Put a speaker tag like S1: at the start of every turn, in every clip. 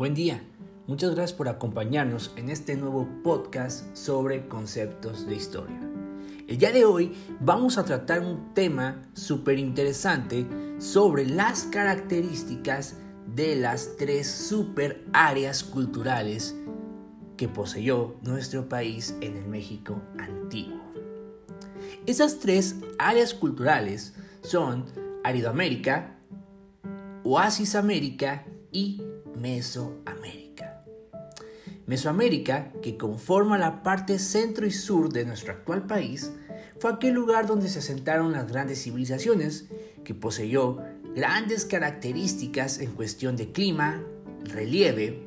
S1: Buen día, muchas gracias por acompañarnos en este nuevo podcast sobre conceptos de historia. El día de hoy vamos a tratar un tema súper interesante sobre las características de las tres super áreas culturales que poseyó nuestro país en el México antiguo. Esas tres áreas culturales son Aridoamérica, Oasis América y Mesoamérica. Mesoamérica, que conforma la parte centro y sur de nuestro actual país, fue aquel lugar donde se asentaron las grandes civilizaciones, que poseyó grandes características en cuestión de clima, relieve,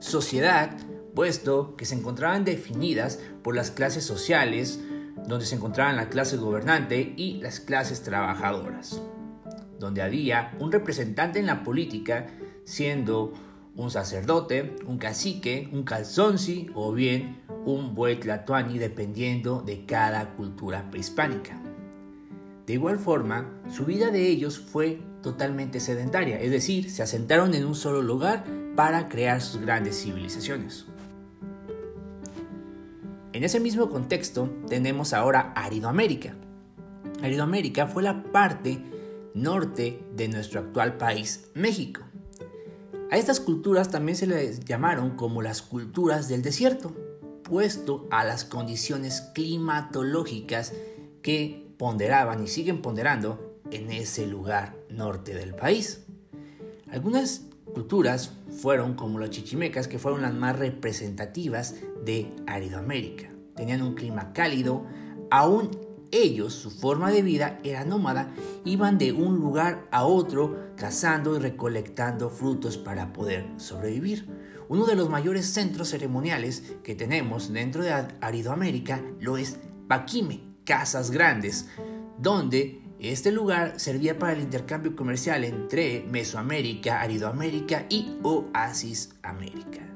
S1: sociedad, puesto que se encontraban definidas por las clases sociales, donde se encontraban la clase gobernante y las clases trabajadoras, donde había un representante en la política siendo un sacerdote, un cacique, un calzonci o bien un buetlatuani dependiendo de cada cultura prehispánica. De igual forma, su vida de ellos fue totalmente sedentaria, es decir, se asentaron en un solo lugar para crear sus grandes civilizaciones. En ese mismo contexto tenemos ahora Aridoamérica. Aridoamérica fue la parte norte de nuestro actual país, México. A estas culturas también se les llamaron como las culturas del desierto, puesto a las condiciones climatológicas que ponderaban y siguen ponderando en ese lugar norte del país. Algunas culturas fueron como los chichimecas, que fueron las más representativas de Aridoamérica. Tenían un clima cálido, aún ellos, su forma de vida era nómada, iban de un lugar a otro cazando y recolectando frutos para poder sobrevivir. Uno de los mayores centros ceremoniales que tenemos dentro de Aridoamérica lo es Paquime, Casas Grandes, donde este lugar servía para el intercambio comercial entre Mesoamérica, Aridoamérica y Oasis América.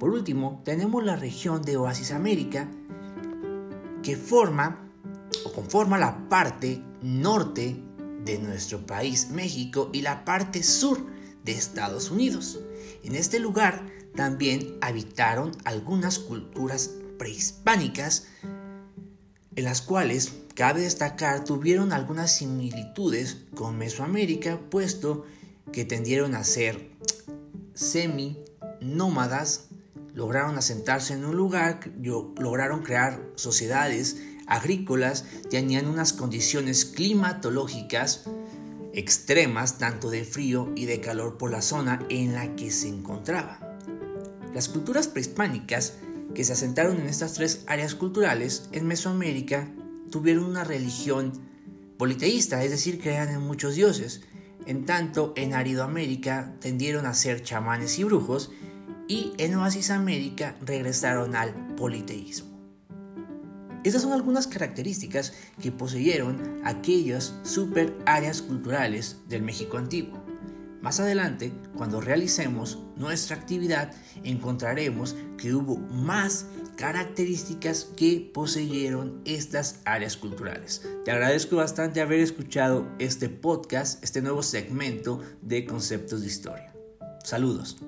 S1: Por último, tenemos la región de Oasis América, que forma o conforma la parte norte de nuestro país, México, y la parte sur de Estados Unidos. En este lugar también habitaron algunas culturas prehispánicas, en las cuales, cabe destacar, tuvieron algunas similitudes con Mesoamérica, puesto que tendieron a ser semi-nómadas, lograron asentarse en un lugar, lograron crear sociedades agrícolas tenían unas condiciones climatológicas extremas, tanto de frío y de calor por la zona en la que se encontraba. Las culturas prehispánicas que se asentaron en estas tres áreas culturales en Mesoamérica tuvieron una religión politeísta, es decir, creían en muchos dioses. En tanto, en Aridoamérica tendieron a ser chamanes y brujos y en Oasis América regresaron al politeísmo. Estas son algunas características que poseyeron aquellas super áreas culturales del México antiguo. Más adelante, cuando realicemos nuestra actividad, encontraremos que hubo más características que poseyeron estas áreas culturales. Te agradezco bastante haber escuchado este podcast, este nuevo segmento de conceptos de historia. Saludos.